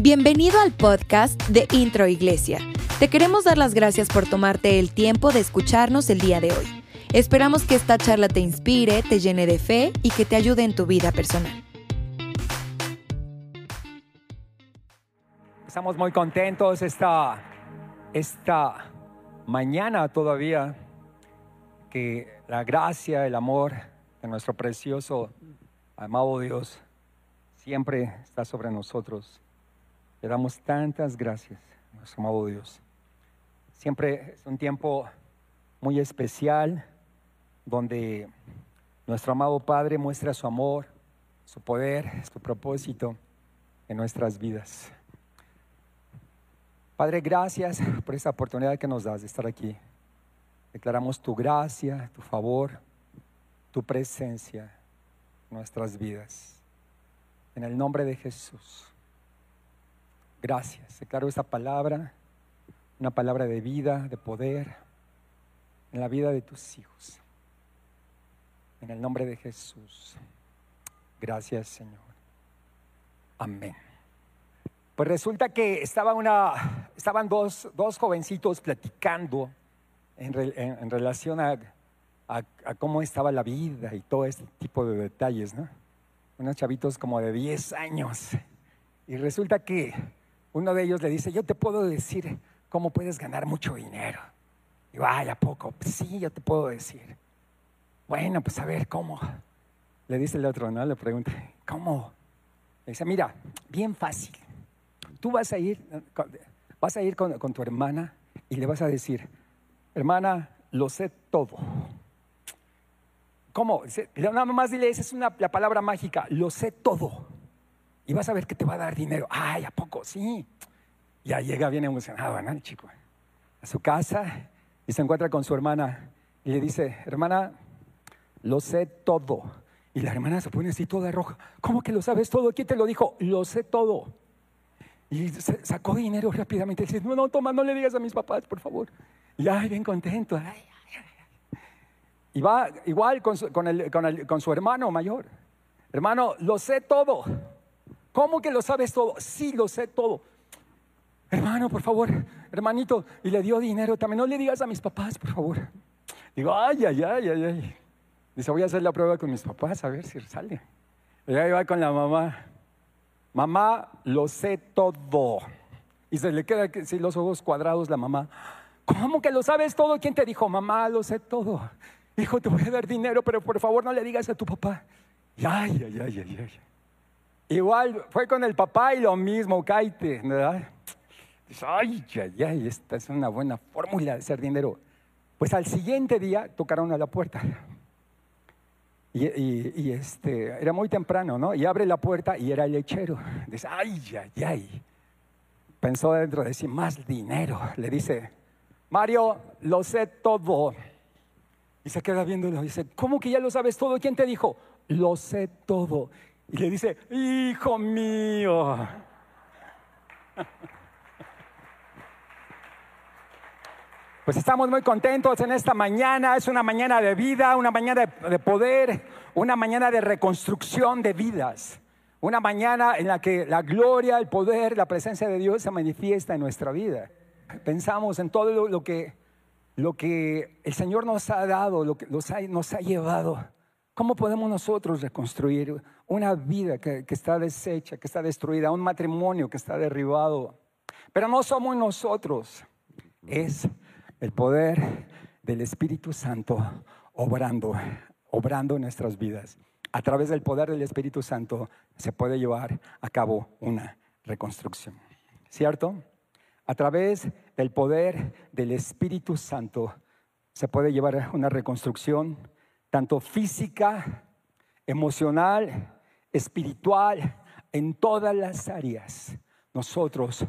Bienvenido al podcast de Intro Iglesia. Te queremos dar las gracias por tomarte el tiempo de escucharnos el día de hoy. Esperamos que esta charla te inspire, te llene de fe y que te ayude en tu vida personal. Estamos muy contentos esta, esta mañana todavía que la gracia, el amor de nuestro precioso, amado Dios siempre está sobre nosotros. Le damos tantas gracias, nuestro amado Dios. Siempre es un tiempo muy especial donde nuestro amado Padre muestra su amor, su poder, su propósito en nuestras vidas. Padre, gracias por esta oportunidad que nos das de estar aquí. Declaramos tu gracia, tu favor, tu presencia en nuestras vidas. En el nombre de Jesús. Gracias. Declaro esta palabra, una palabra de vida, de poder, en la vida de tus hijos. En el nombre de Jesús. Gracias, Señor. Amén. Pues resulta que estaba una, estaban dos, dos jovencitos platicando en, en, relación a, a, a, cómo estaba la vida y todo este tipo de detalles, ¿no? Unos chavitos como de 10 años. Y resulta que uno de ellos le dice, yo te puedo decir cómo puedes ganar mucho dinero. Y vaya poco? Sí, yo te puedo decir. Bueno, pues a ver, ¿cómo? Le dice el otro, ¿no? Le pregunta, ¿cómo? Le dice, mira, bien fácil. Tú vas a ir, vas a ir con, con tu hermana y le vas a decir, hermana, lo sé todo. ¿Cómo? Nada más dile, esa es una, la palabra mágica, lo sé todo. Y vas a ver que te va a dar dinero. Ay, ¿a poco? Sí. Ya llega bien emocionado, ¿no? El chico. A su casa y se encuentra con su hermana y le dice, hermana, lo sé todo. Y la hermana se pone así toda roja. ¿Cómo que lo sabes todo? ¿Quién te lo dijo? Lo sé todo. Y sacó dinero rápidamente. Y dice, no, no, toma, no le digas a mis papás, por favor. Y ay, bien contento. y va igual con su, con su hermano mayor. Hermano, lo sé todo. ¿Cómo que lo sabes todo? Sí, lo sé todo. Hermano, por favor, hermanito. Y le dio dinero también. No le digas a mis papás, por favor. Digo, ay, ay, ay, ay, ay. Dice, voy a hacer la prueba con mis papás a ver si sale. Y ahí va con la mamá. Mamá, lo sé todo. Y se le queda así los ojos cuadrados la mamá. ¿Cómo que lo sabes todo? ¿Quién te dijo? Mamá, lo sé todo. Hijo, te voy a dar dinero, pero por favor no le digas a tu papá. ay, ay, ay, ay, ay. Igual fue con el papá y lo mismo, caite, ¿verdad? Dice, ay, ay, ay, esta es una buena fórmula de hacer dinero. Pues al siguiente día tocaron a la puerta. Y, este, era muy temprano, ¿no? Y abre la puerta y era el lechero. Dice, ay, ay, ay. Pensó dentro de sí, más dinero. Le dice, Mario, lo sé todo. Y se queda viéndolo y dice, ¿cómo que ya lo sabes todo? ¿Quién te dijo? Lo sé todo. Y le dice, hijo mío. Pues estamos muy contentos en esta mañana. Es una mañana de vida, una mañana de, poder, una mañana de reconstrucción de vidas. Una mañana en la que la gloria, el poder, la presencia de Dios se manifiesta en nuestra vida. Pensamos en todo lo, que, lo que el Señor nos ha dado, lo que nos ha, nos ha llevado. ¿Cómo podemos nosotros reconstruir una vida que, está deshecha, que está destruida, un matrimonio que está derribado? Pero no somos nosotros, es el poder del Espíritu Santo obrando, obrando en nuestras vidas. A través del poder del Espíritu Santo se puede llevar a cabo una reconstrucción. ¿Cierto? A través del poder del Espíritu Santo se puede llevar una reconstrucción tanto física, emocional, espiritual, en todas las áreas. Nosotros,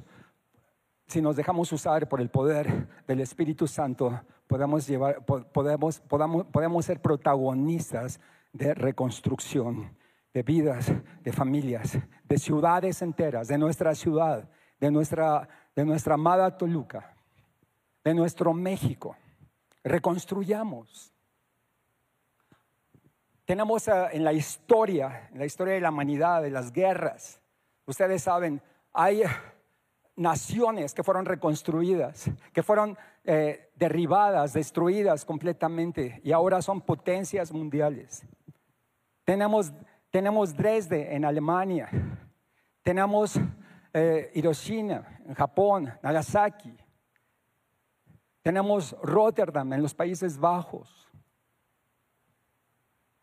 si nos dejamos usar por el poder del Espíritu Santo, podemos, llevar, podemos, podamos, ser protagonistas de reconstrucción de vidas, de familias, de ciudades enteras, de nuestra ciudad, de nuestra, de nuestra amada Toluca, de nuestro México. Reconstruyamos. Tenemos eh, en la historia, en la historia de la humanidad, de las guerras, ustedes saben, hay naciones que fueron reconstruidas, que fueron eh, derribadas, destruidas completamente y ahora son potencias mundiales. Tenemos, tenemos Dresde en Alemania, tenemos eh, Hiroshima en Japón, Nagasaki, tenemos Rotterdam en los Países Bajos,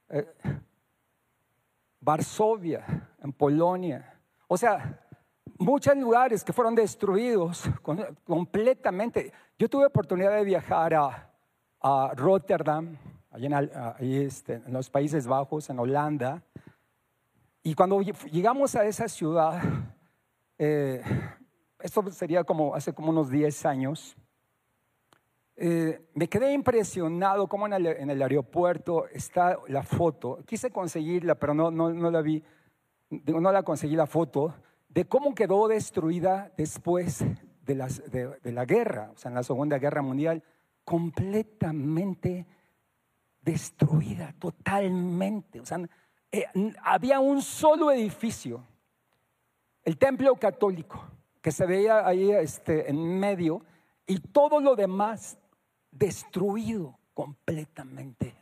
eh, Varsovia en Polonia. O sea, muchos lugares que fueron destruidos completamente. Yo tuve oportunidad de viajar a, Rotterdam, allí este, en, los Países Bajos, en Holanda, y cuando llegamos a esa ciudad, eh, esto sería como hace como unos 10 años, eh, me quedé impresionado cómo en el, aeropuerto está la foto. Quise conseguirla, pero no, no, no la vi, no la conseguí la foto de cómo quedó destruida después de, las, de, la guerra, o sea, en la Segunda Guerra Mundial, completamente destruida, totalmente. O sea, eh, había un solo edificio, el templo católico, que se veía ahí este, en medio, y todo lo demás destruido completamente.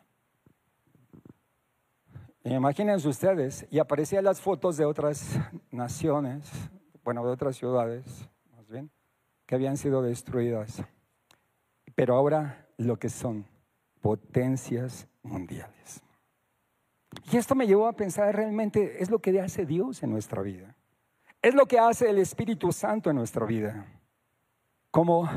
Imagínense ustedes, y aparecían las fotos de otras naciones, bueno, de otras ciudades, más bien, que habían sido destruidas. Pero ahora lo que son potencias mundiales. Y esto me llevó a pensar realmente es lo que hace Dios en nuestra vida. Es lo que hace el Espíritu Santo en nuestra vida. Como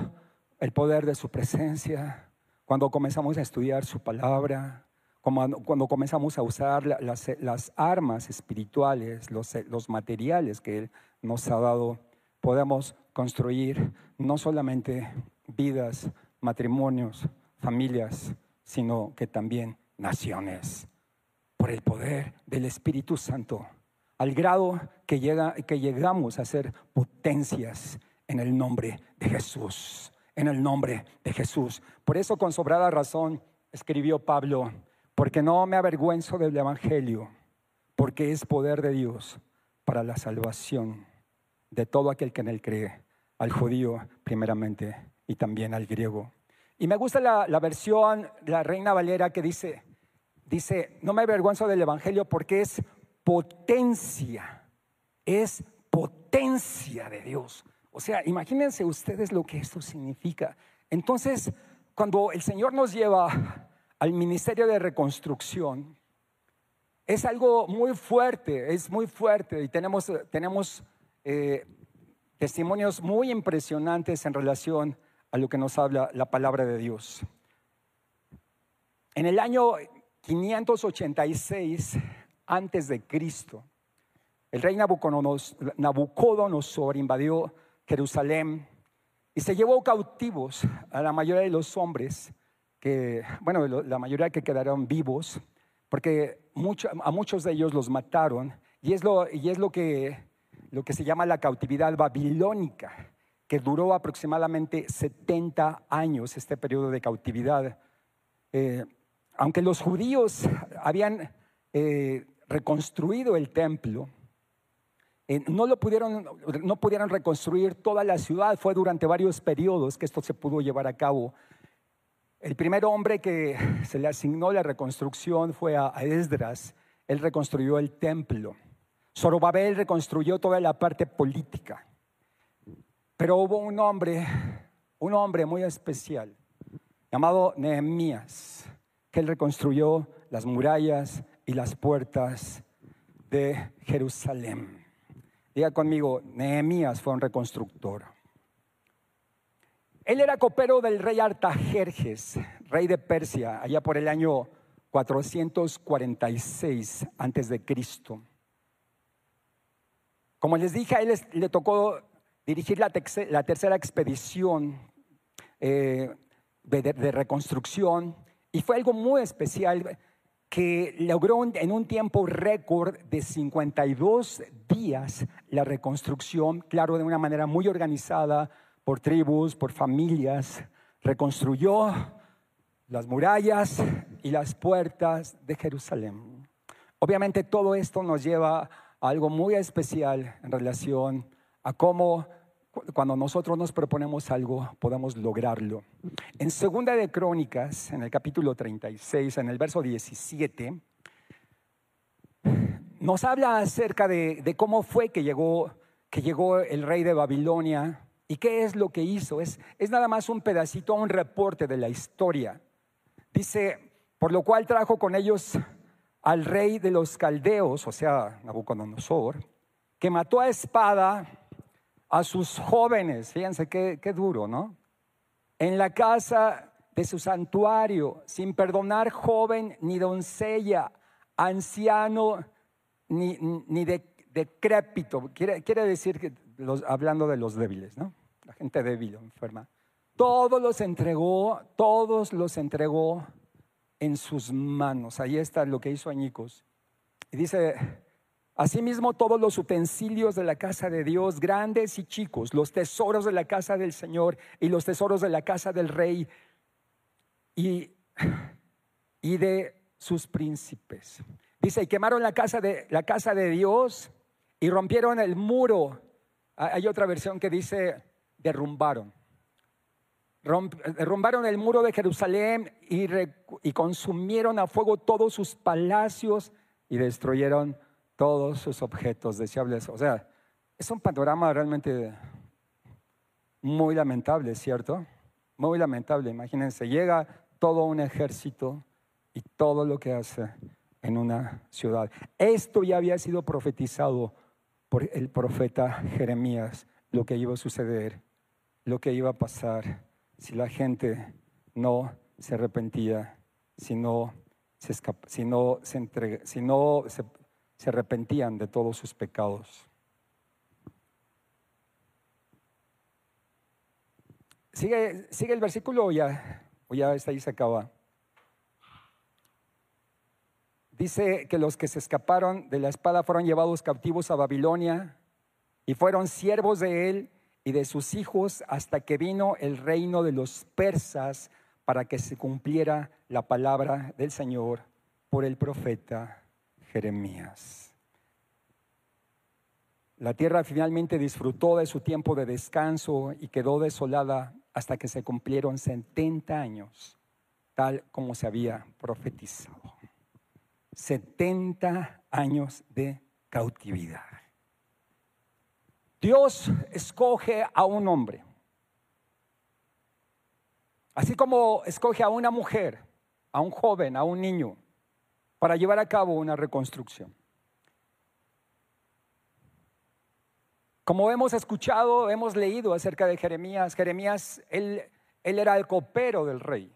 el poder de su presencia, cuando comenzamos a estudiar su palabra, cuando comenzamos a usar las, armas espirituales, los, materiales que Él nos ha dado, podemos construir no solamente vidas, matrimonios, familias, sino que también naciones, por el poder del Espíritu Santo, al grado que, llega, que llegamos a ser potencias en el nombre de Jesús, en el nombre de Jesús. Por eso con sobrada razón escribió Pablo, porque no me avergüenzo del Evangelio, porque es poder de Dios para la salvación de todo aquel que en él cree, al judío primeramente y también al griego. Y me gusta la, la versión la Reina Valera que dice, dice, no me avergüenzo del Evangelio porque es potencia, es potencia de Dios. O sea, imagínense ustedes lo que esto significa. Entonces, cuando el Señor nos lleva al Ministerio de Reconstrucción, es algo muy fuerte, es muy fuerte y tenemos, tenemos eh, testimonios muy impresionantes en relación a lo que nos habla la palabra de Dios. En el año 586 antes de Cristo, el rey Nabucodonosor invadió Jerusalén y se llevó cautivos a la mayoría de los hombres que, bueno, la mayoría que quedaron vivos, porque a muchos de ellos los mataron, y es, lo, y es lo, que, lo que se llama la cautividad babilónica, que duró aproximadamente 70 años este periodo de cautividad. Eh, aunque los judíos habían eh, reconstruido el templo, eh, no lo pudieron, no pudieron reconstruir toda la ciudad. Fue durante varios periodos que esto se pudo llevar a cabo. El primer hombre que se le asignó la reconstrucción fue a Esdras. Él reconstruyó el templo. Zorobabel reconstruyó toda la parte política. Pero hubo un hombre, un hombre muy especial, llamado Nehemías, que él reconstruyó las murallas y las puertas de Jerusalén. Diga conmigo, Nehemías fue un reconstructor. Él era copero del rey Artajerjes, rey de Persia, allá por el año 446 antes de Cristo. Como les dije, a él le tocó dirigir la, tercera expedición eh, de, reconstrucción y fue algo muy especial que logró en un tiempo récord de 52 días la reconstrucción, claro, de una manera muy organizada, por tribus, por familias, reconstruyó las murallas y las puertas de Jerusalén. Obviamente todo esto nos lleva a algo muy especial en relación a cómo cuando nosotros nos proponemos algo, podamos lograrlo. En Segunda de Crónicas, en el capítulo 36, en el verso 17, nos habla acerca de, cómo fue que llegó, que llegó el rey de Babilonia y qué es lo que hizo. Es, es nada más un pedacito, un reporte de la historia. Dice, por lo cual trajo con ellos al rey de los caldeos, o sea, Nabucodonosor, que mató a espada a sus jóvenes, fíjense qué, qué duro, ¿no? En la casa de su santuario, sin perdonar joven ni doncella, anciano ni, ni decrépito. Quiere, quiere decir que los, hablando de los débiles, ¿no? La gente débil enferma. Todos los entregó, todos los entregó en sus manos. Ahí está lo que hizo Añicos. Y dice, Asimismo, todos los utensilios de la casa de Dios, grandes y chicos, los tesoros de la casa del Señor y los tesoros de la casa del rey y, y de sus príncipes. Dice, y quemaron la casa, de, la casa de Dios y rompieron el muro. Hay otra versión que dice, derrumbaron. derrumbaron el muro de Jerusalén y, y consumieron a fuego todos sus palacios y destruyeron todos sus objetos deseables. O sea, es un panorama realmente muy lamentable, ¿cierto? Muy lamentable. Imagínense, llega todo un ejército y todo lo que hace en una ciudad. Esto ya había sido profetizado por el profeta Jeremías, lo que iba a suceder, lo que iba a pasar si la gente no se arrepentía, si no se, si no se, entrega, si no se se arrepentían de todos sus pecados. Sigue, el versículo o ya, o ya está ahí se acaba. Dice que los que se escaparon de la espada fueron llevados cautivos a Babilonia y fueron siervos de él y de sus hijos hasta que vino el reino de los persas para que se cumpliera la palabra del Señor por el profeta Jeremías. La tierra finalmente disfrutó de su tiempo de descanso y quedó desolada hasta que se cumplieron 70 años, tal como se había profetizado. 70 años de cautividad. Dios escoge a un hombre, así como escoge a una mujer, a un joven, a un niño, para llevar a cabo una reconstrucción. Como hemos escuchado, hemos leído acerca de Jeremías, Jeremías, él, él era el copero del rey.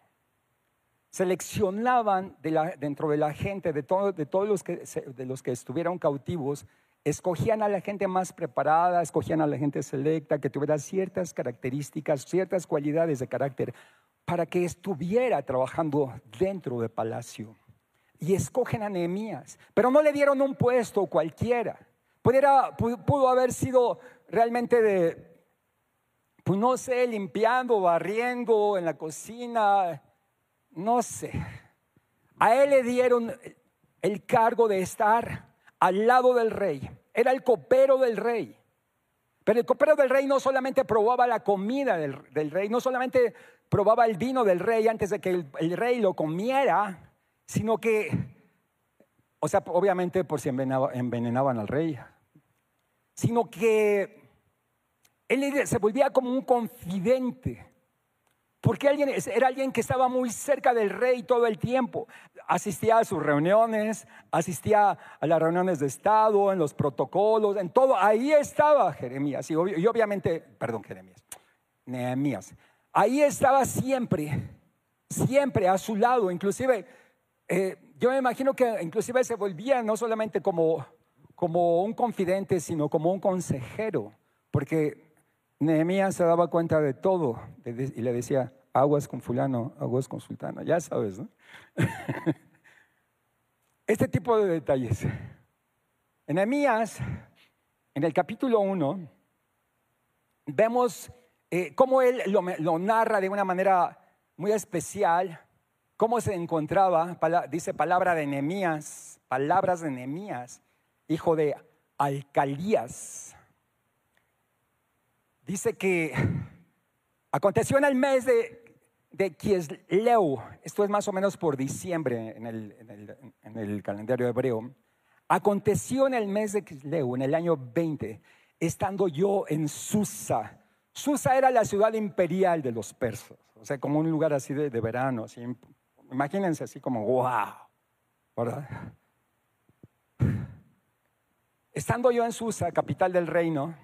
Seleccionaban dentro de la gente, de, de todos los que, de los que estuvieron cautivos, escogían a la gente más preparada, escogían a la gente selecta, que tuviera ciertas características, ciertas cualidades de carácter, para que estuviera trabajando dentro del palacio y escogen a Nehemías, pero no le dieron un puesto cualquiera. Pudiera, pudo haber sido realmente de, pues no sé, limpiando, barriendo en la cocina, no sé. A él le dieron el cargo de estar al lado del rey. Era el copero del rey. Pero el copero del rey no solamente probaba la comida del, rey, no solamente probaba el vino del rey antes de que el rey lo comiera, sino que, o sea, obviamente por si envenenaban al rey, sino que él se volvía como un confidente. Porque alguien, era alguien que estaba muy cerca del rey todo el tiempo. Asistía a sus reuniones, asistía a las reuniones de Estado, en los protocolos, en todo. Ahí estaba Jeremías. Y, y obviamente, perdón, Jeremías, Nehemías. Ahí estaba siempre, siempre a su lado. Inclusive eh, yo me imagino que inclusive se volvía no solamente como, como un confidente, sino como un consejero, porque Nehemías se daba cuenta de todo y le decía, aguas con fulano, aguas con sultano, ya sabes, ¿no? este tipo de detalles. Nehemías, en el capítulo 1, vemos eh, cómo él lo narra de una manera muy especial, cómo se encontraba, dice palabra de Nehemías, palabras de Nehemías, hijo de Alcalías. dice que aconteció en el mes de, de Kiesleu, esto es más o menos por diciembre en el, en el calendario hebreo, aconteció en el mes de Kiesleu, en el año 20, estando yo en Susa. Susa era la ciudad imperial de los persas, o sea, como un lugar así de, verano, así, imagínense así como, wow, ¿verdad? Estando yo en Susa, capital del reino,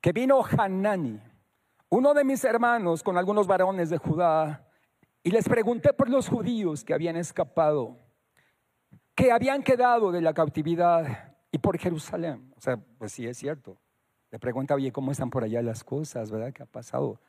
que vino Hanani, uno de mis hermanos con algunos varones de Judá, y les pregunté por los judíos que habían escapado, que habían quedado de la cautividad y por Jerusalén. O sea, pues sí es cierto. Le pregunta, oye, ¿cómo están por allá las cosas? ¿Verdad? ¿Qué ha pasado?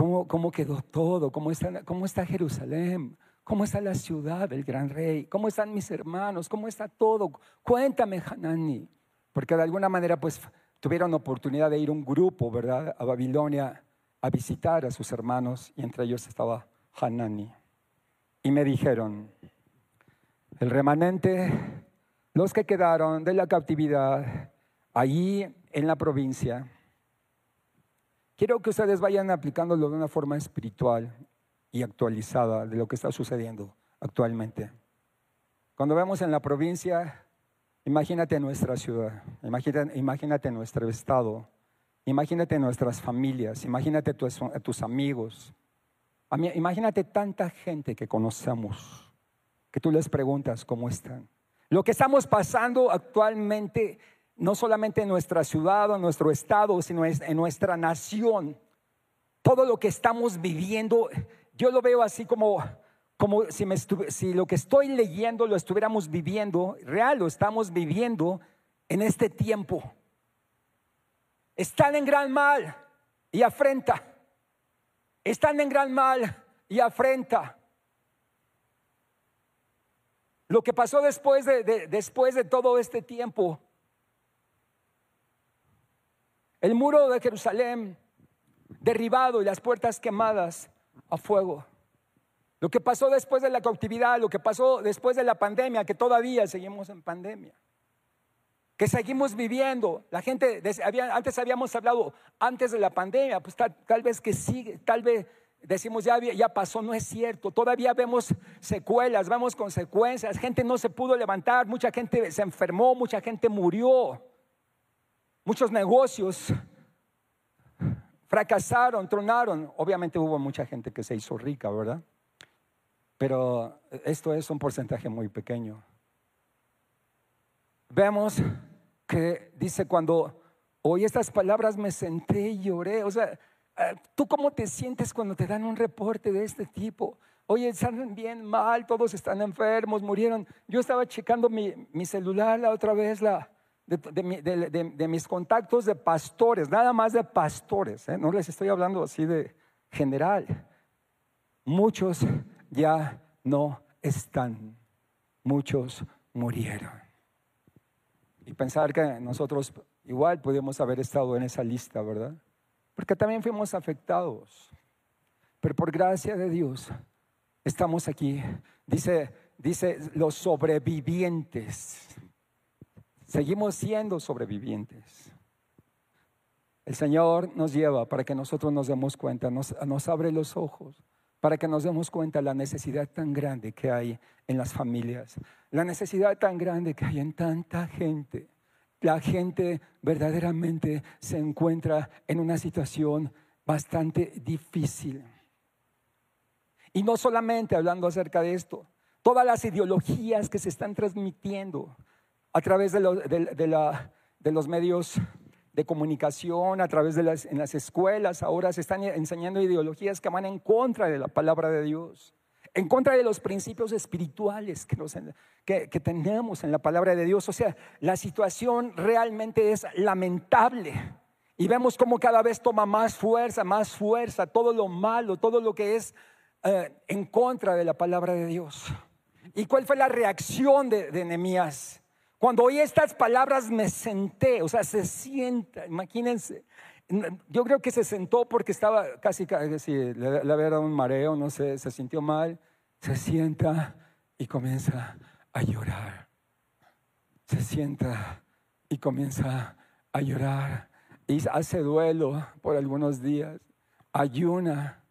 ¿Cómo, cómo quedó todo? ¿Cómo está, ¿Cómo está Jerusalén? ¿Cómo está la ciudad del gran rey? ¿Cómo están mis hermanos? ¿Cómo está todo? Cuéntame, Hanani. Porque de alguna manera, pues, tuvieron oportunidad de ir un grupo, ¿verdad? A Babilonia a visitar a sus hermanos y entre ellos estaba Hanani. Y me dijeron, el remanente los que quedaron de la cautividad allí en la provincia, quiero que ustedes vayan aplicándolo de una forma espiritual y actualizada de lo que está sucediendo actualmente. Cuando vemos en la provincia, imagínate nuestra ciudad, imagínate, nuestro estado, imagínate nuestras familias, imagínate tus, tus amigos, imagínate tanta gente que conocemos, que tú les preguntas cómo están. Lo que estamos pasando actualmente, no solamente en nuestra ciudad o en nuestro estado, sino en nuestra nación, todo lo que estamos viviendo, yo lo veo así como, como si, si lo que estoy leyendo lo estuviéramos viviendo, real lo estamos viviendo en este tiempo. Están en gran mal y afrenta. Están en gran mal y afrenta. Lo que pasó después de, después de todo este tiempo. El muro de Jerusalén derribado y las puertas quemadas a fuego. Lo que pasó después de la cautividad, lo que pasó después de la pandemia, que todavía seguimos en pandemia, que seguimos viviendo. La gente, antes habíamos hablado, antes de la pandemia, pues tal, vez que sigue, tal vez decimos ya, ya pasó, no es cierto. Todavía vemos secuelas, vemos consecuencias. Gente no se pudo levantar, mucha gente se enfermó, mucha gente murió. Muchos negocios fracasaron, tronaron. Obviamente hubo mucha gente que se hizo rica, ¿verdad? Pero esto es un porcentaje muy pequeño. Vemos que dice cuando oí estas palabras me senté y lloré. O sea, Ah, ¿Tú cómo te sientes cuando te dan un reporte de este tipo? Oye, están bien mal, todos están enfermos, murieron. Yo estaba checando mi, celular la otra vez, la, de, mis contactos de pastores, nada más de pastores, ¿eh? no les estoy hablando así de general. Muchos ya no están, muchos murieron. Y pensar que nosotros igual podemos haber estado en esa lista, ¿verdad? porque también fuimos afectados. Pero por gracia de Dios estamos aquí. Dice, dice los sobrevivientes. Seguimos siendo sobrevivientes. El Señor nos lleva para que nosotros nos demos cuenta, nos, abre los ojos para que nos demos cuenta de la necesidad tan grande que hay en las familias, la necesidad tan grande que hay en tanta gente la gente verdaderamente se encuentra en una situación bastante difícil. Y no solamente hablando acerca de esto, todas las ideologías que se están transmitiendo a través de, los medios de comunicación, a través de las, en las escuelas, ahora se están enseñando ideologías que van en contra de la palabra de Dios en contra de los principios espirituales que, que, tenemos en la palabra de Dios. O sea, la situación realmente es lamentable. Y vemos cómo cada vez toma más fuerza, más fuerza, todo lo malo, todo lo que es eh, en contra de la palabra de Dios. ¿Y cuál fue la reacción de, de Cuando oí estas palabras me senté, o sea, se sienta, imagínense, yo creo que se sentó porque estaba casi, casi le, había dado un mareo, no sé, se sintió mal. Se sienta y comienza a llorar. Se sienta y comienza a llorar y hace duelo por algunos días, ayuna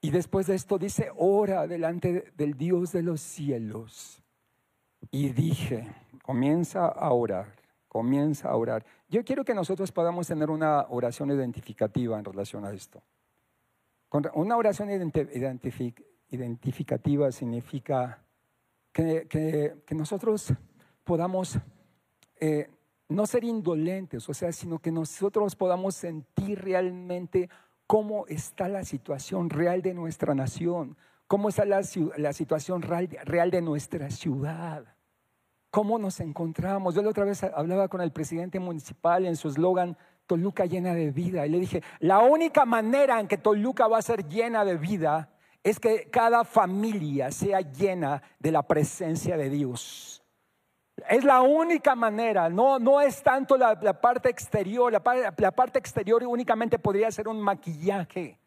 y después de esto dice, ora delante del Dios de los cielos. Y dije, comienza a orar, comienza a orar. Yo quiero que nosotros podamos tener una oración identificativa en relación a esto. Una oración identificativa significa que, nosotros podamos eh, no ser indolentes, o sea, sino que nosotros podamos sentir realmente cómo está la situación real de nuestra nación, cómo está la, situación real, real, de nuestra ciudad, cómo nos encontramos. Yo la otra vez hablaba con el presidente municipal en su eslogan, Toluca llena de vida, y le dije, la única manera en que Toluca va a ser llena de vida es que cada familia sea llena de la presencia de Dios. Es la única manera, no, no es tanto la, parte exterior, la, la, parte exterior únicamente podría ser un maquillaje.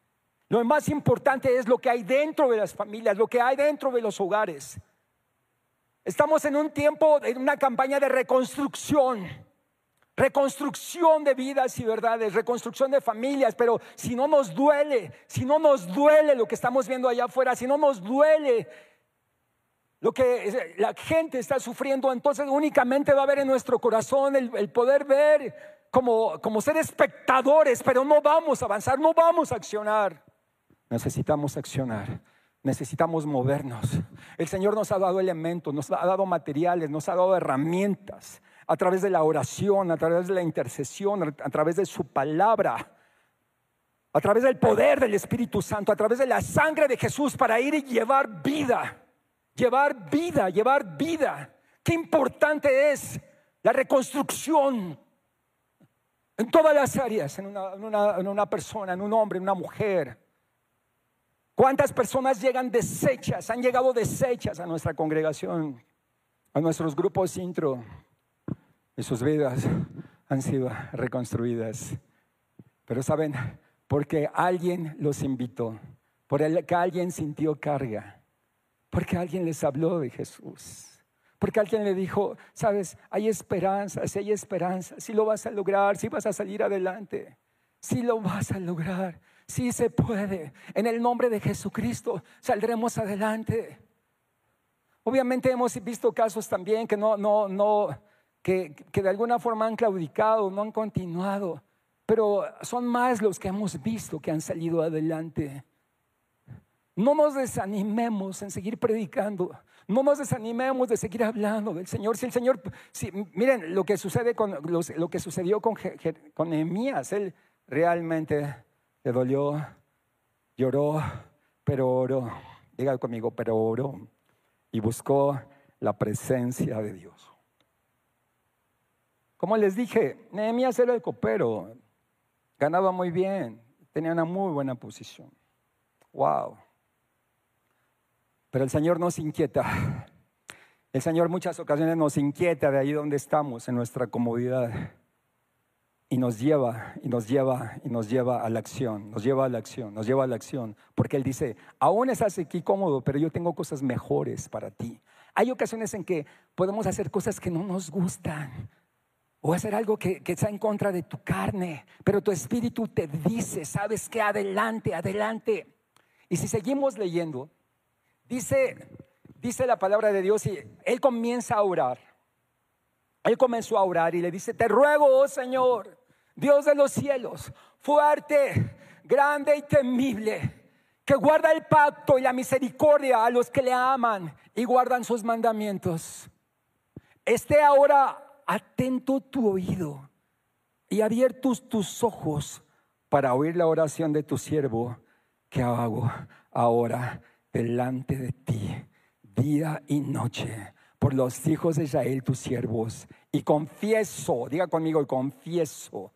Lo más importante es lo que hay dentro de las familias, lo que hay dentro de los hogares. Estamos en un tiempo, en una campaña de reconstrucción, reconstrucción de vidas y verdades, reconstrucción de familias, pero si no nos duele, si no nos duele lo que estamos viendo allá afuera, si no nos duele lo que la gente está sufriendo, entonces únicamente va a haber en nuestro corazón el, poder ver como, como ser espectadores, pero no vamos a avanzar, no vamos a accionar. Necesitamos accionar, necesitamos movernos. El Señor nos ha dado elementos, nos ha dado materiales, nos ha dado herramientas a través de la oración, a través de la intercesión, a través de su palabra, a través del poder del Espíritu Santo, a través de la sangre de Jesús para ir y llevar vida llevar vida, llevar vida. Qué importante es la reconstrucción en todas las áreas, en una, persona, en un hombre, en una mujer. ¿Cuántas personas llegan desechas, han llegado desechas a nuestra congregación, a nuestros grupos intro? Y sus vidas han sido reconstruidas. Pero saben, porque alguien los invitó, por el que alguien sintió carga porque alguien les habló de Jesús. Porque alguien le dijo, sabes, hay esperanza, si hay esperanza, si lo vas a lograr, si vas a salir adelante, si lo vas a lograr, si se puede. En el nombre de Jesucristo saldremos adelante. Obviamente hemos visto casos también que no, no, no, que, que de alguna forma han claudicado, no han continuado, pero son más los que hemos visto que han salido adelante. No nos desanimemos en seguir predicando. No nos desanimemos de seguir hablando del Señor. Si el Señor, si, miren lo que sucede con lo que sucedió con, con realmente le dolió, lloró, pero oró. Diga conmigo, pero oró y buscó la presencia de Dios. Como les dije, Nehemías era el copero, ganaba muy bien, tenía una muy buena posición. Wow. Pero el Señor nos inquieta. El Señor muchas ocasiones nos inquieta de ahí donde estamos, en nuestra comodidad. Y nos lleva, y nos lleva, y nos lleva a la acción, nos lleva a la acción, nos lleva a la acción. Porque Él dice, aún estás aquí cómodo, pero yo tengo cosas mejores para ti. Hay ocasiones en que podemos hacer cosas que no nos gustan. O hacer algo que, que está en contra de tu carne. Pero tu espíritu te dice, sabes que adelante, adelante. Y si seguimos leyendo, Dice, dice la palabra de Dios y él comienza a orar. Él comenzó a orar y le dice, te ruego, oh Señor, Dios de los cielos, fuerte, grande y temible, que guarda el pacto y la misericordia a los que le aman y guardan sus mandamientos. Esté ahora atento tu oído y abiertos tus ojos para oír la oración de tu siervo que hago ahora delante de ti día y noche por los hijos de Israel, tus siervos, y confieso, diga conmigo, y confieso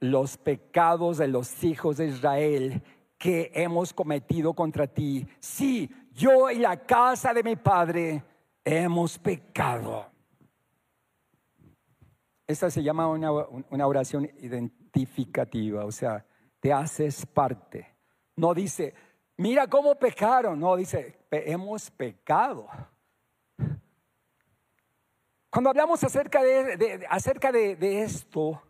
los pecados de los hijos de Israel que hemos cometido contra ti. Sí, yo y la casa de mi padre hemos pecado. Esta se llama una, una oración identificativa, o sea, te haces parte. No dice, mira cómo pecaron. No, dice, hemos pecado. Cuando hablamos acerca de, acerca de, esto,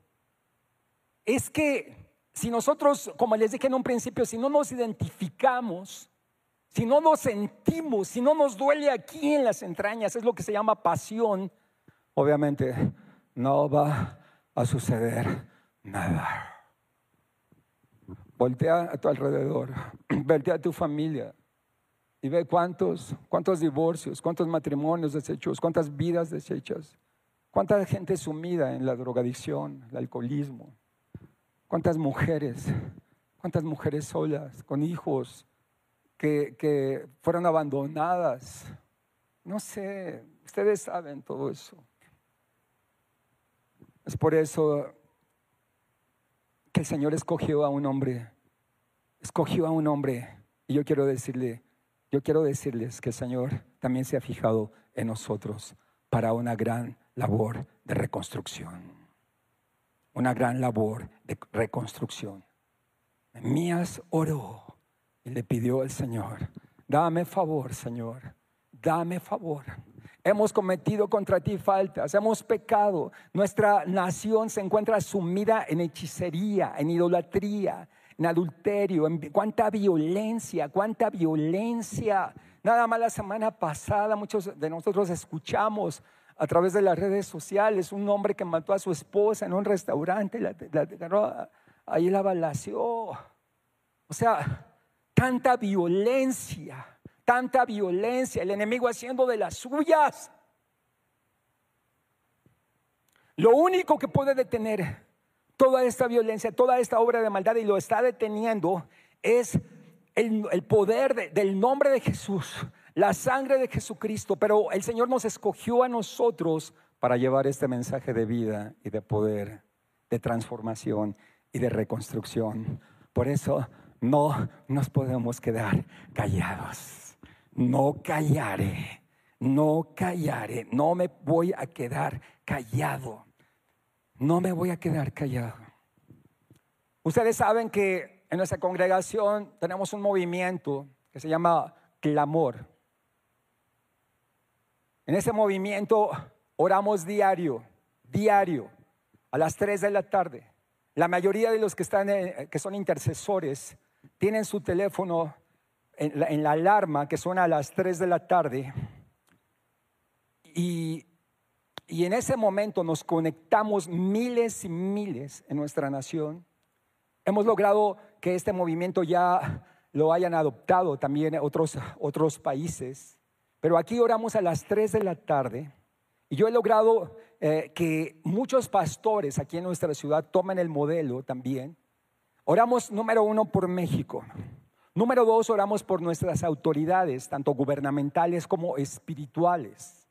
es que si nosotros, como les dije en un principio, si no nos identificamos, si no nos sentimos, si no nos duele aquí en las entrañas, es lo que se llama pasión, obviamente no va a suceder nada. Voltea a tu alrededor, voltea a tu familia y ve cuántos, cuántos divorcios, cuántos matrimonios deshechos, cuántas vidas deshechas, cuánta gente sumida en la drogadicción, el alcoholismo, cuántas mujeres, cuántas mujeres solas, con hijos que, que fueron abandonadas. No sé, ustedes saben todo eso. Es por eso que el Señor escogió a un hombre, escogió a un hombre. Y yo quiero decirle, yo quiero decirles que el Señor también se ha fijado en nosotros para una gran labor de reconstrucción. Una gran labor de reconstrucción. Mías oró y le pidió al Señor, dame favor, Señor, dame favor. Hemos cometido contra ti faltas, hemos pecado. Nuestra nación se encuentra sumida en hechicería, en idolatría, en adulterio, en cuánta violencia, cuánta violencia. Nada más la semana pasada muchos de nosotros escuchamos a través de las redes sociales un hombre que mató a su esposa en un restaurante, la, ahí la balació. O sea, tanta violencia tanta violencia, el enemigo haciendo de las suyas. Lo único que puede detener toda esta violencia, toda esta obra de maldad y lo está deteniendo es el, poder del nombre de Jesús, la sangre de Jesucristo. Pero el Señor nos escogió a nosotros para llevar este mensaje de vida y de poder, de transformación y de reconstrucción. Por eso no nos podemos quedar callados no callaré, no callaré, no me voy a quedar callado, no me voy a quedar callado. Ustedes saben que en nuestra congregación tenemos un movimiento que se llama clamor. En ese movimiento oramos diario, diario, a las 3 de la tarde. La mayoría de los que están, que son intercesores, tienen su teléfono en la, alarma que suena a las 3 de la tarde. Y, y en ese momento nos conectamos miles y miles en nuestra nación. Hemos logrado que este movimiento ya lo hayan adoptado también otros, otros países. Pero aquí oramos a las 3 de la tarde y yo he logrado eh, que muchos pastores aquí en nuestra ciudad tomen el modelo también. Oramos número uno por México. Número dos, oramos por nuestras autoridades, tanto gubernamentales como espirituales,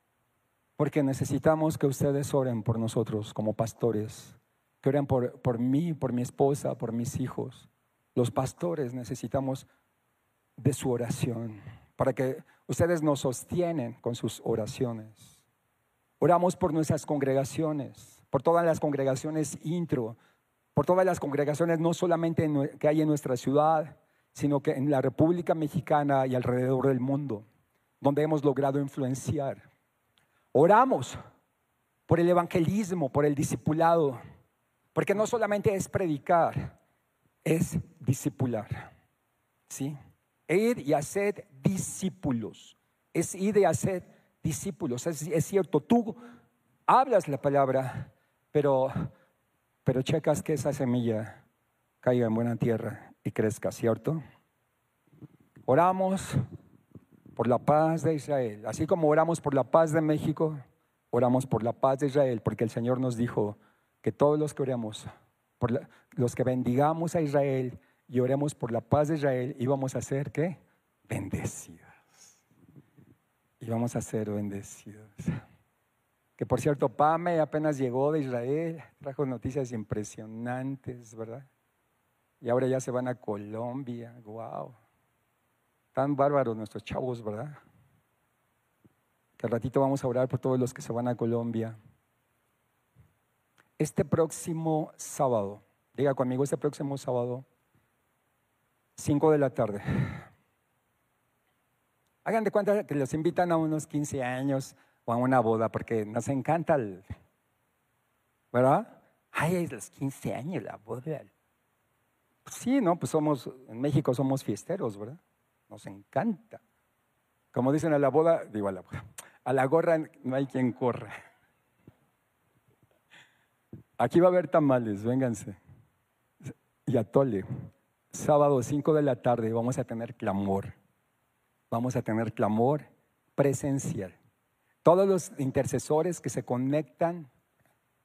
porque necesitamos que ustedes oren por nosotros como pastores, que oren por, por mí, por mi esposa, por mis hijos. Los pastores necesitamos de su oración, para que ustedes nos sostienen con sus oraciones. Oramos por nuestras congregaciones, por todas las congregaciones intro, por todas las congregaciones no solamente que hay en nuestra ciudad, sino que en la República Mexicana y alrededor del mundo, donde hemos logrado influenciar. Oramos por el evangelismo, por el discipulado, porque no solamente es predicar, es discipular. ¿Sí? Ir y hacer discípulos. Es ir y hacer discípulos. Es, cierto, tú hablas la palabra, pero, pero checas que esa semilla caiga en buena tierra y crezca, ¿cierto? Oramos por la paz de Israel, así como oramos por la paz de México, oramos por la paz de Israel, porque el Señor nos dijo que todos los que oremos, por los que bendigamos a Israel y oremos por la paz de Israel, íbamos a ser qué? Bendecidos. Íbamos a ser bendecidos. Que por cierto, Pame apenas llegó de Israel, trajo noticias impresionantes, ¿verdad? Y ahora ya se van a Colombia. ¡Wow! Tan bárbaros nuestros chavos, ¿verdad? Que al ratito vamos a orar por todos los que se van a Colombia. Este próximo sábado, diga conmigo, este próximo sábado, 5 de la tarde. Hagan de cuenta que los invitan a unos 15 años o a una boda, porque nos encanta. ¿Verdad? Ay, los 15 años la boda. Pues sí, ¿no? Pues somos, en México somos fiesteros, ¿verdad? Nos encanta. Como dicen a la boda, digo a la boda, a la gorra no hay quien corra. Aquí va a haber tamales, vénganse. Y atole. Sábado 5 de la tarde vamos a tener clamor. Vamos a tener clamor presencial. Todos los intercesores que se conectan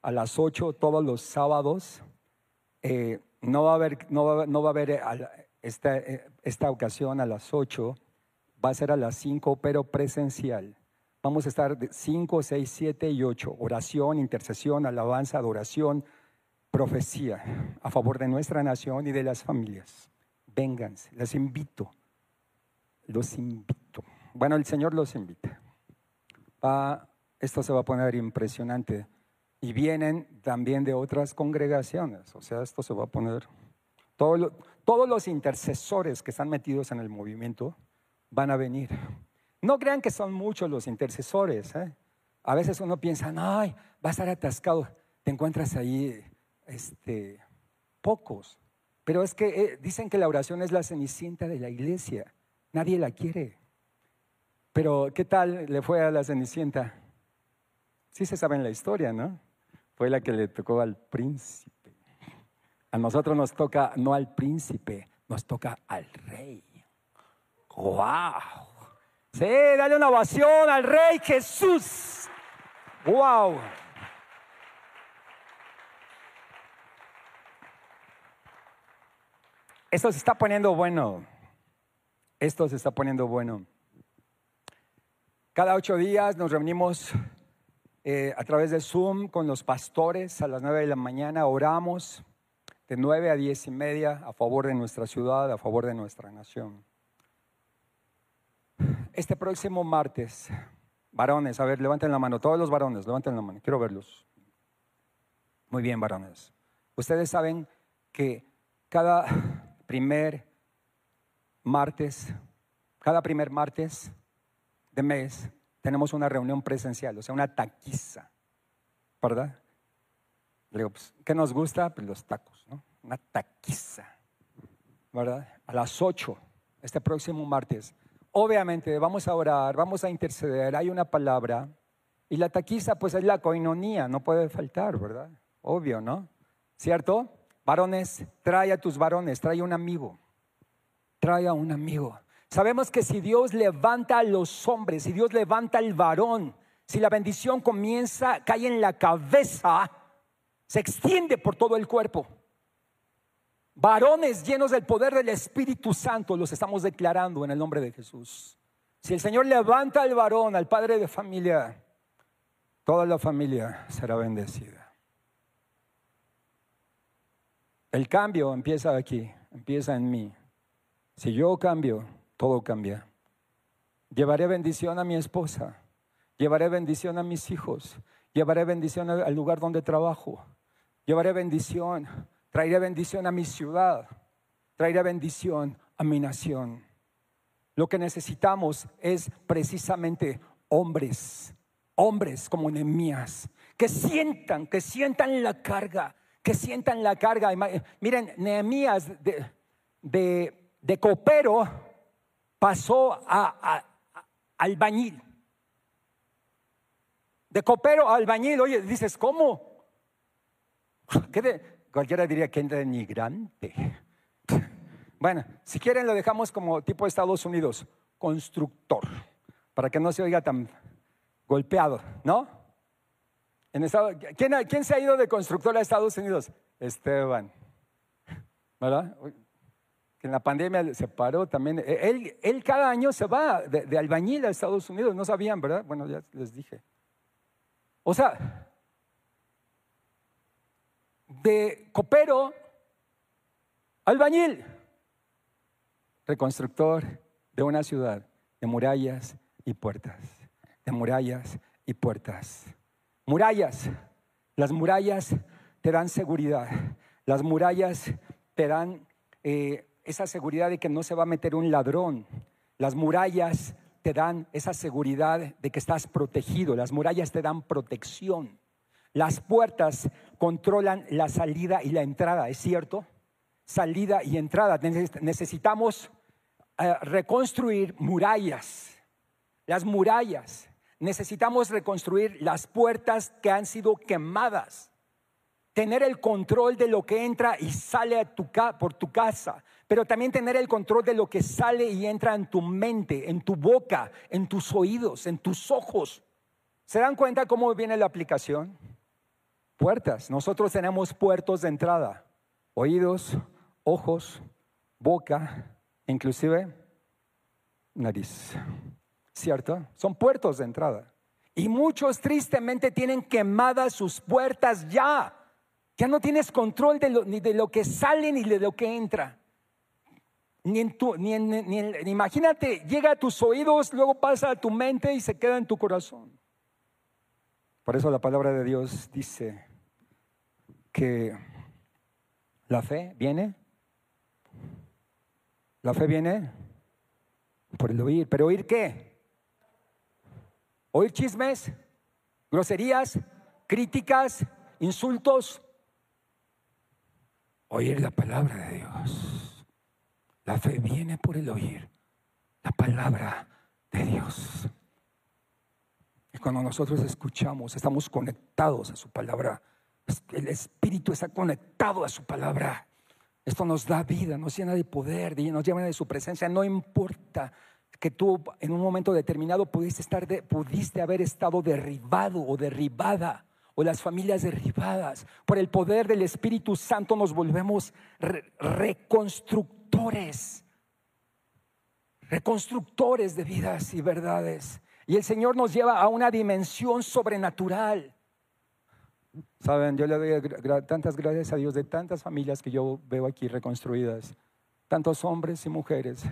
a las 8 todos los sábados, eh, no va a haber, no va, a haber esta, eh, esta ocasión a las 8, va a ser a las 5, pero presencial. Vamos a estar 5, 6, 7 y 8. Oración, intercesión, alabanza, adoración, profecía a favor de nuestra nación y de las familias. Vénganse, les invito. Los invito. Bueno, el Señor los invita. esto se va a poner impresionante. Y vienen también de otras congregaciones. O sea, esto se va a poner... todos los intercesores que están metidos en el movimiento van a venir. No crean que son muchos los intercesores. ¿eh? A veces uno piensa, ay, va a estar atascado. Te encuentras ahí este, pocos. Pero es que eh, dicen que la oración es la cenicienta de la iglesia. Nadie la quiere. Pero ¿qué tal le fue a la cenicienta? Sí se sabe en la historia, ¿no? Fue la que le tocó al príncipe. A nosotros nos toca no al príncipe, nos toca al rey. ¡Wow! Sí, dale una ovación al rey Jesús. ¡Wow! Esto se está poniendo bueno. Esto se está poniendo bueno. Cada ocho días nos reunimos eh, a través de Zoom con los pastores a las nueve de la mañana. Oramos de nueve a diez y media a favor de nuestra ciudad, a favor de nuestra nación. Este próximo martes, varones, a ver, levanten la mano, todos los varones, levanten la mano, quiero verlos. Muy bien, varones. Ustedes saben que cada primer martes, cada primer martes de mes, tenemos una reunión presencial, o sea, una taquiza, ¿verdad? Le digo, pues, ¿qué nos gusta? Pues los tacos, ¿no? Una taquiza, ¿verdad? A las 8, este próximo martes. Obviamente vamos a orar, vamos a interceder, hay una palabra, y la taquiza pues es la coinonía, no puede faltar, ¿verdad? Obvio, ¿no? ¿Cierto? Varones, trae a tus varones, trae un amigo, trae a un amigo. Sabemos que si Dios levanta a los hombres, si Dios levanta al varón, si la bendición comienza, cae en la cabeza, se extiende por todo el cuerpo. Varones llenos del poder del Espíritu Santo los estamos declarando en el nombre de Jesús. Si el Señor levanta al varón, al padre de familia, toda la familia será bendecida. El cambio empieza aquí, empieza en mí. Si yo cambio, todo cambia. Llevaré bendición a mi esposa, llevaré bendición a mis hijos, llevaré bendición al lugar donde trabajo, llevaré bendición, traeré bendición a mi ciudad, traeré bendición a mi nación. Lo que necesitamos es precisamente hombres, hombres como Nehemías, que sientan, que sientan la carga, que sientan la carga. Miren, Nehemías de, de, copero pasó a, albañil. De copero a albañil, oye, dices, ¿cómo? cualquiera diría que denigrante. Bueno, si quieren lo dejamos como tipo Estados Unidos, constructor, para que no se oiga tan golpeado, ¿no? ¿Quién, se ha ido de constructor a Estados Unidos? Esteban. ¿Verdad? Que en la pandemia se paró también. E, él, cada año se va de, albañil a Estados Unidos. No sabían, ¿verdad? Bueno, ya les dije. O sea, de copero, albañil, reconstructor de una ciudad, de murallas y puertas, de murallas y puertas. Murallas. Las murallas te dan seguridad. Las murallas te dan eh, esa seguridad de que no se va a meter un ladrón. Las murallas te dan esa seguridad de que estás protegido. Las murallas te dan protección. Las puertas controlan la salida y la entrada, ¿es cierto? Salida y entrada. Necesitamos eh, reconstruir murallas, las murallas. Necesitamos reconstruir las puertas que han sido quemadas. Tener el control de lo que entra y sale por tu casa, pero también tener el control de lo que sale y entra en tu mente, en tu boca, en tus oídos, en tus ojos. ¿Se dan cuenta cómo viene la aplicación? Puertas. Nosotros tenemos puertos de entrada. Oídos, ojos, boca, inclusive nariz. ¿Cierto? Son puertos de entrada. Y muchos tristemente tienen quemadas sus puertas ya. Ya no tienes control de lo, ni de lo que sale ni de lo que entra. Ni en tu, ni en, imagínate, llega a tus oídos, luego pasa a tu mente y se queda en tu corazón. Por eso la palabra de Dios dice que la fe viene. La fe viene por el oír. ¿Pero oír qué? ¿Oír chismes? ¿Groserías? ¿Críticas? ¿Insultos? Oír la palabra de Dios. La fe viene por el oír la palabra de Dios. Y cuando nosotros escuchamos, estamos conectados a su palabra. El Espíritu está conectado a su palabra. Esto nos da vida, nos llena de poder, nos llena de su presencia. No importa que tú en un momento determinado pudiste, estar pudiste haber estado derribado o derribada, o las familias derribadas. Por el poder del Espíritu Santo nos volvemos reconstructores, reconstructores de vidas y verdades. Y el Señor nos lleva a una dimensión sobrenatural. Saben, yo le doy tantas gracias a Dios de tantas familias que yo veo aquí reconstruidas, tantos hombres y mujeres,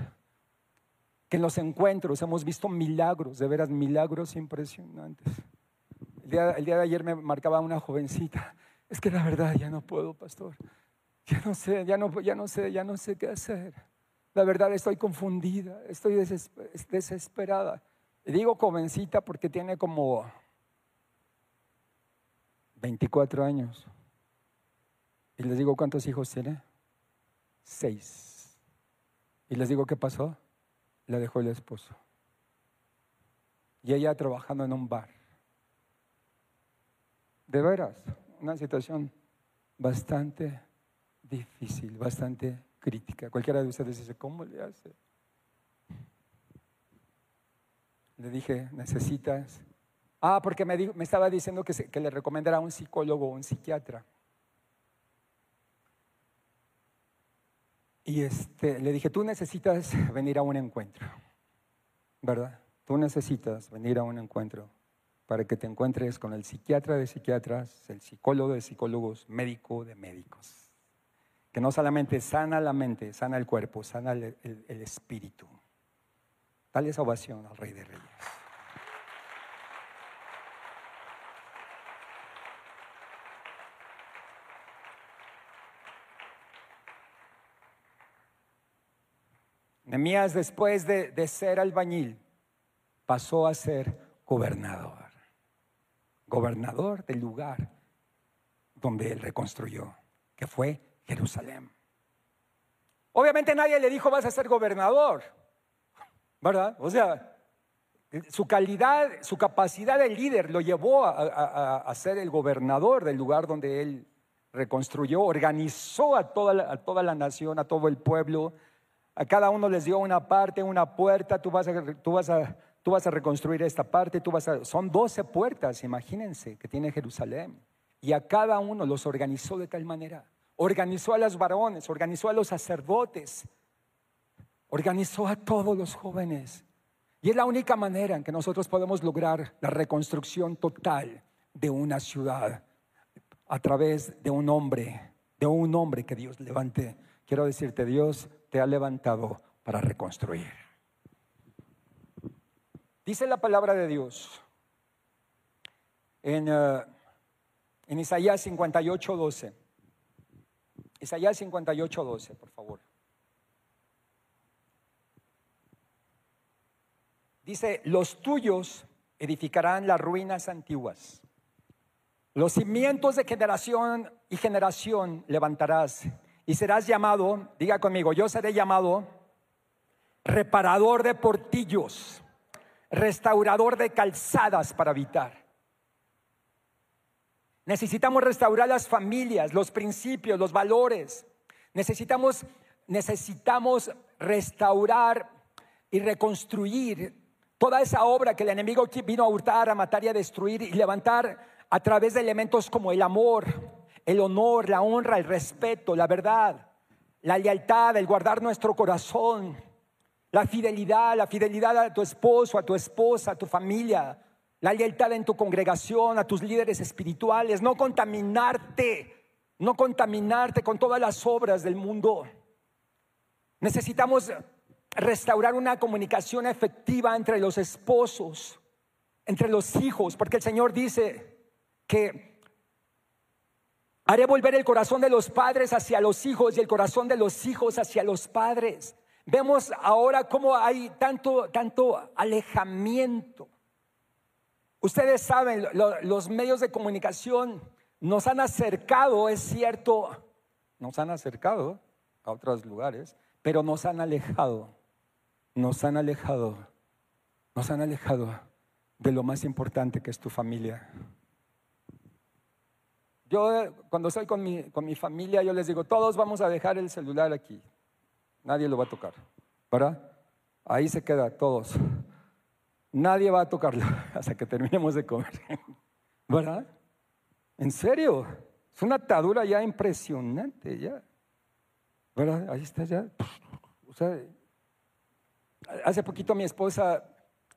en los encuentros hemos visto milagros, de veras milagros impresionantes. El día, el día de ayer me marcaba una jovencita, es que la verdad ya no puedo, pastor, ya no sé, ya no, ya no sé, ya no sé qué hacer. La verdad estoy confundida, estoy desesperada. Y digo jovencita porque tiene como 24 años. Y les digo, ¿cuántos hijos tiene? Seis. Y les digo, ¿qué pasó? La dejó el esposo. Y ella trabajando en un bar. De veras, una situación bastante difícil, bastante crítica. Cualquiera de ustedes dice, ¿cómo le hace? Le dije, necesitas. Ah, porque me, me estaba diciendo que, que le recomendara a un psicólogo o un psiquiatra. Y este, le dije, tú necesitas venir a un encuentro, ¿verdad? Tú necesitas venir a un encuentro para que te encuentres con el psiquiatra de psiquiatras, el psicólogo de psicólogos, médico de médicos. Que no solamente sana la mente, sana el cuerpo, sana el espíritu. Dale esa ovación al Rey de Reyes. Nemías después de, de, ser albañil pasó a ser gobernador. Gobernador del lugar donde él reconstruyó, que fue Jerusalén. Obviamente nadie le dijo vas a ser gobernador. ¿verdad? O sea, su calidad, su capacidad de líder lo llevó a, ser el gobernador del lugar donde él reconstruyó, organizó a toda, a toda la nación, a todo el pueblo. A cada uno les dio una parte, una puerta, tú vas a, tú vas a, tú vas a reconstruir esta parte, tú vas a, son 12 puertas, imagínense, que tiene Jerusalén. Y a cada uno los organizó de tal manera. Organizó a los varones, organizó a los sacerdotes, organizó a todos los jóvenes. Y es la única manera en que nosotros podemos lograr la reconstrucción total de una ciudad a través de un hombre, de un hombre que Dios levante. Quiero decirte, Dios te ha levantado para reconstruir. Dice la palabra de Dios en, uh, en Isaías 58, 12. Isaías 58, 12, por favor. Dice, los tuyos edificarán las ruinas antiguas. Los cimientos de generación y generación levantarás y serás llamado, diga conmigo, yo seré llamado reparador de portillos, restaurador de calzadas para habitar. Necesitamos restaurar las familias, los principios, los valores. Necesitamos, necesitamos restaurar y reconstruir toda esa obra que el enemigo vino a hurtar, a matar y a destruir y levantar a través de elementos como el amor, el honor, la honra, el respeto, la verdad, la lealtad, el guardar nuestro corazón, la fidelidad, la fidelidad a tu esposo, a tu esposa, a tu familia, la lealtad en tu congregación, a tus líderes espirituales, no contaminarte, no contaminarte con todas las obras del mundo. Necesitamos restaurar una comunicación efectiva entre los esposos, entre los hijos, porque el Señor dice que haré volver el corazón de los padres hacia los hijos y el corazón de los hijos hacia los padres. Vemos ahora cómo hay tanto, tanto alejamiento Ustedes saben, los medios de comunicación nos han acercado, es cierto, nos han acercado a otros lugares, pero nos han alejado, nos han alejado, nos han alejado de lo más importante que es tu familia. Yo cuando estoy con mi, con mi familia, yo les digo, todos vamos a dejar el celular aquí, nadie lo va a tocar, ¿verdad? Ahí se queda, todos. Nadie va a tocarlo hasta que terminemos de comer. ¿Verdad? ¿En serio? Es una atadura ya impresionante, ya. ¿Verdad? Ahí está ya. O sea, hace poquito mi esposa,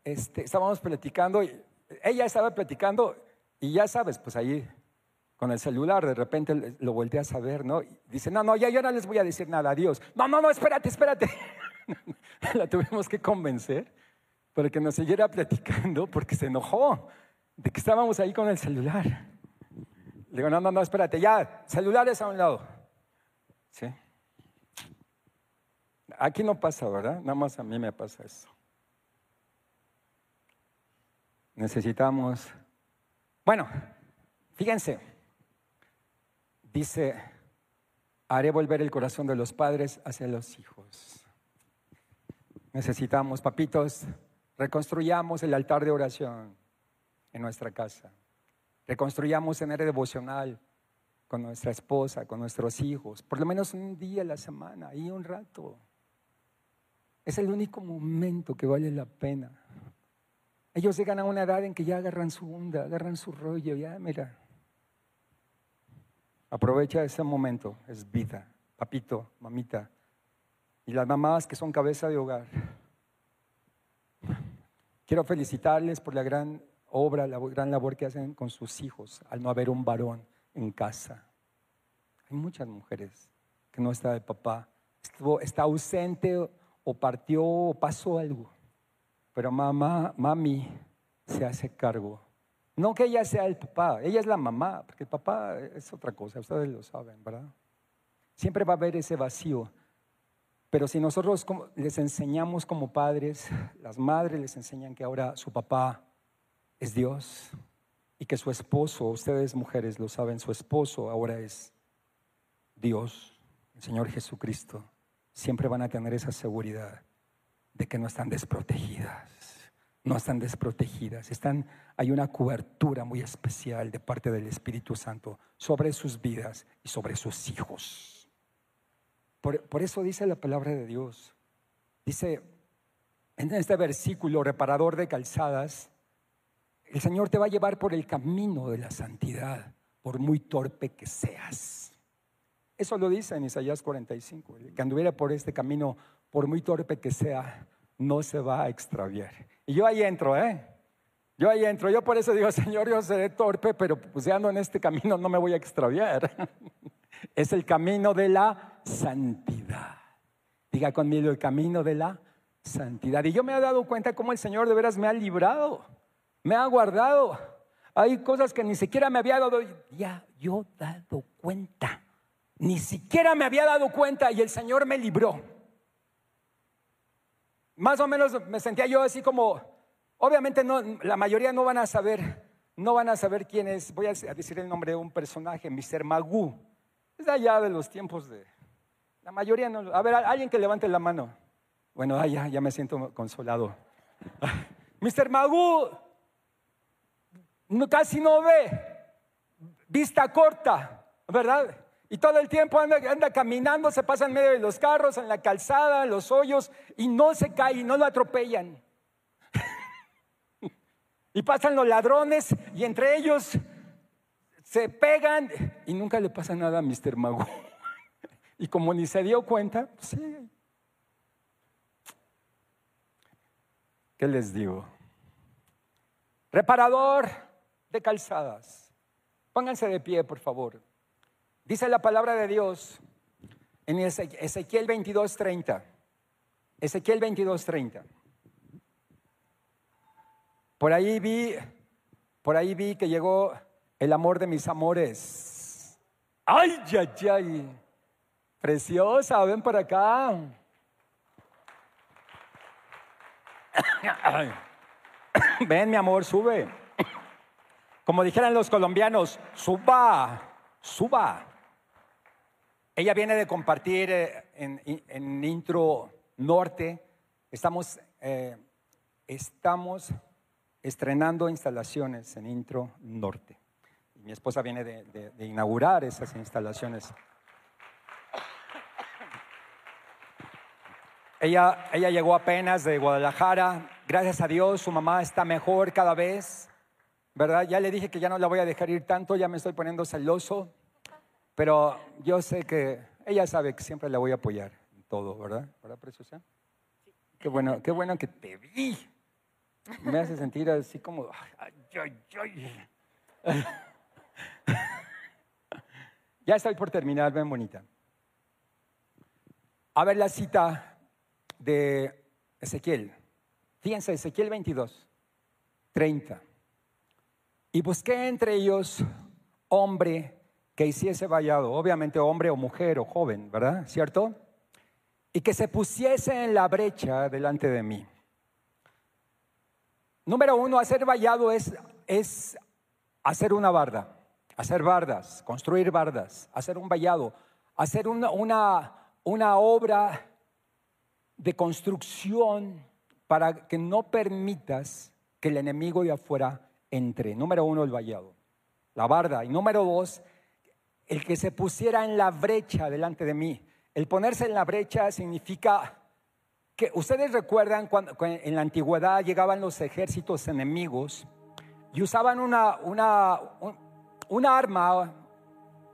este, estábamos platicando, y ella estaba platicando y ya sabes, pues ahí con el celular, de repente lo volteé a saber, ¿no? Dice, no, no, ya yo no les voy a decir nada, adiós. No, no, no, espérate, espérate. La tuvimos que convencer para que nos siguiera platicando porque se enojó de que estábamos ahí con el celular. Le digo, no, no, no, espérate, ya, celulares a un lado. ¿Sí? Aquí no pasa, ¿verdad? Nada más a mí me pasa eso. Necesitamos, bueno, fíjense, dice, haré volver el corazón de los padres hacia los hijos. Necesitamos, papitos, Reconstruyamos el altar de oración en nuestra casa. Reconstruyamos en área devocional con nuestra esposa, con nuestros hijos, por lo menos un día a la semana, ahí un rato. Es el único momento que vale la pena. Ellos llegan a una edad en que ya agarran su onda, agarran su rollo, ya mira. Aprovecha ese momento, es vida. Papito, mamita. Y las mamás que son cabeza de hogar Quiero felicitarles por la gran obra, la gran labor que hacen con sus hijos al no haber un varón en casa. Hay muchas mujeres que no está el papá, está ausente o partió o pasó algo. Pero mamá, mami se hace cargo. No que ella sea el papá, ella es la mamá, porque el papá es otra cosa, ustedes lo saben, ¿verdad? Siempre va a haber ese vacío. Pero si nosotros les enseñamos como padres, las madres les enseñan que ahora su papá es Dios y que su esposo, ustedes mujeres lo saben, su esposo ahora es Dios, el Señor Jesucristo, siempre van a tener esa seguridad de que no están desprotegidas. No están desprotegidas, están, hay una cobertura muy especial de parte del Espíritu Santo sobre sus vidas y sobre sus hijos. Por, eso dice la palabra de Dios. Dice en este versículo, reparador de calzadas, el Señor te va a llevar por el camino de la santidad, por muy torpe que seas. Eso lo dice en Isaías 45. El que anduviera por este camino, por muy torpe que sea, no se va a extraviar. Y yo ahí entro, ¿eh? Yo ahí entro. Yo por eso digo, Señor, yo seré torpe, pero pues ya ando en este camino, no me voy a extraviar. Es el camino de la santidad. Diga conmigo el camino de la santidad. Y yo me he dado cuenta cómo el Señor de veras me ha librado, me ha guardado. Hay cosas que ni siquiera me había dado, ya yo dado cuenta. Ni siquiera me había dado cuenta y el Señor me libró. Más o menos me sentía yo así como, obviamente no, la mayoría no van a saber no van a saber quién es. Voy a decir el nombre de un personaje, Mr. Magoo. Es de allá de los tiempos de... La mayoría no... A ver, alguien que levante la mano. Bueno, ya, ya me siento consolado. Mr. Magoo casi no ve, vista corta, ¿verdad? Y todo el tiempo anda, anda, caminando, se pasa en medio de los carros, en la calzada, en los hoyos, y no se cae, y no lo atropellan. y pasan los ladrones, y entre ellos se pegan, y nunca le pasa nada a Mr. Mago. y como ni se dio cuenta, pues sí. ¿Qué les digo? Reparador de calzadas. Pónganse de pie, por favor. Dice la palabra de Dios en Ezequiel 22:30. Ezequiel 22:30. Por ahí vi, por ahí vi que llegó el amor de mis amores. Ay, ay, ay. Preciosa, ven por acá. Ven, mi amor, sube. Como dijeran los colombianos, suba, suba. Ella viene de compartir eh, en, Intro Norte. Estamos, eh, estamos estrenando instalaciones en Intro Norte. Mi esposa viene de, inaugurar esas instalaciones. Ella, ella llegó apenas de Guadalajara. Gracias a Dios, su mamá está mejor cada vez. ¿Verdad? Ya le dije que ya no la voy a dejar ir tanto, ya me estoy poniendo celoso. Pero yo sé que ella sabe que siempre la voy a apoyar en todo, ¿verdad? ¿Verdad, preciosa? Qué bueno, qué bueno que te vi. Me hace sentir así como, ya estoy por terminar, ven bonita. A ver la cita de Ezequiel. Fíjense, Ezequiel 22, 30. Y busqué entre ellos hombre que hiciese vallado, obviamente hombre o mujer o joven, ¿verdad? ¿Cierto? Y que se pusiese en la brecha delante de mí. Número uno, hacer vallado es, es hacer una barda, hacer bardas, construir bardas, hacer un vallado, hacer una, una, una obra de construcción para que no permitas que el enemigo de afuera entre. Número uno, el vallado, la barda. Y número dos, el que se pusiera en la brecha delante de mí. El ponerse en la brecha significa que ustedes recuerdan cuando, en la antigüedad llegaban los ejércitos enemigos y usaban una, una, una arma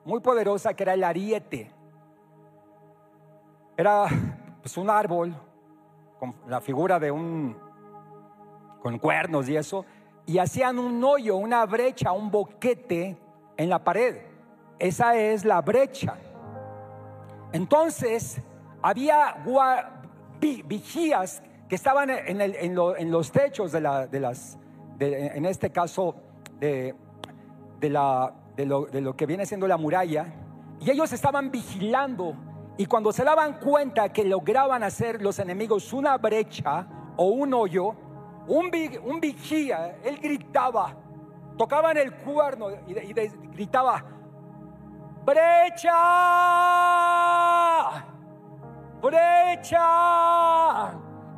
muy poderosa que era el ariete. Era pues, un árbol con la figura de un con cuernos y eso, y hacían un hoyo, una brecha, un boquete en la pared. Esa es la brecha. Entonces, había vigías que estaban en, los techos de, las, en este caso, de, lo, que viene siendo la muralla, y ellos estaban vigilando. Y cuando se daban cuenta que lograban hacer los enemigos una brecha o un hoyo, un, vigía, él gritaba, tocaba en el cuerno y, gritaba, brecha, brecha.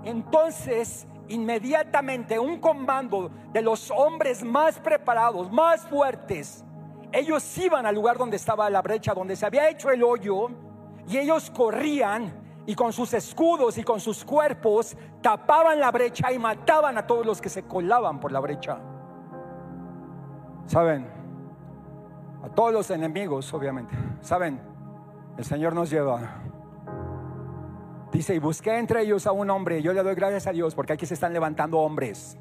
Entonces, inmediatamente un comando de los hombres más preparados, más fuertes, ellos iban al lugar donde estaba la brecha, donde se había hecho el hoyo, y ellos corrían y con sus escudos y con sus cuerpos tapaban la brecha y mataban a todos los que se colaban por la brecha. ¿Saben? A todos los enemigos, obviamente. ¿Saben? El Señor nos lleva. Dice, y busqué entre ellos a un hombre. Yo le doy gracias a Dios porque aquí se están levantando hombres.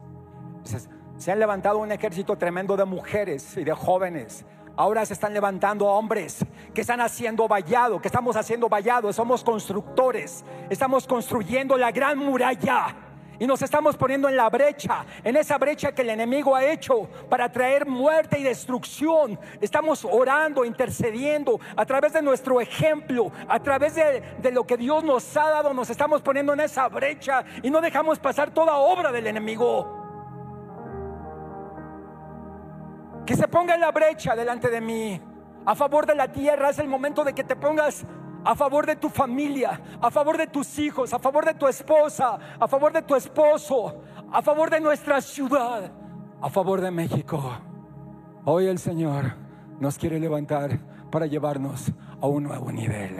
Se han levantado un ejército tremendo de mujeres y de jóvenes Ahora se están levantando hombres que están haciendo vallado, que estamos haciendo vallado, somos constructores, estamos construyendo la gran muralla. Y nos estamos poniendo en la brecha, en esa brecha que el enemigo ha hecho para traer muerte y destrucción. Estamos orando, intercediendo a través de nuestro ejemplo, a través de, de, lo que Dios nos ha dado. Nos estamos poniendo en esa brecha y no dejamos pasar toda obra del enemigo. que se ponga en la brecha delante de mí, a favor de la tierra. Es el momento de que te pongas a favor de tu familia, a favor de tus hijos, a favor de tu esposa, a favor de tu esposo, a favor de nuestra ciudad, a favor de México. Hoy el Señor nos quiere levantar para llevarnos a un nuevo nivel,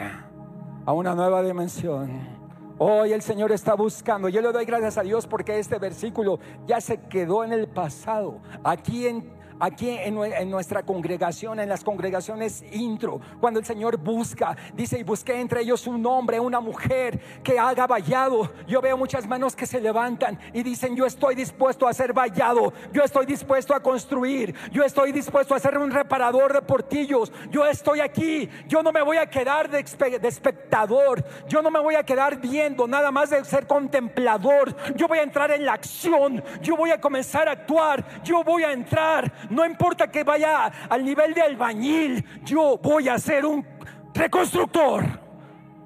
a una nueva dimensión. Hoy el Señor está buscando. Yo le doy gracias a Dios porque este versículo ya se quedó en el pasado. Aquí en aquí en, nuestra congregación, en las congregaciones intro, cuando el Señor busca, dice, y busqué entre ellos un hombre, una mujer que haga vallado. Yo veo muchas manos que se levantan y dicen, yo estoy dispuesto a ser vallado, yo estoy dispuesto a construir, yo estoy dispuesto a ser un reparador de portillos, yo estoy aquí, yo no me voy a quedar de espectador, yo no me voy a quedar viendo, nada más de ser contemplador, yo voy a entrar en la acción, yo voy a comenzar a actuar, yo voy a entrar no importa que vaya al nivel de albañil, yo voy a ser un reconstructor.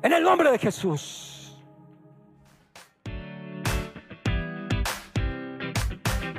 En el nombre de Jesús.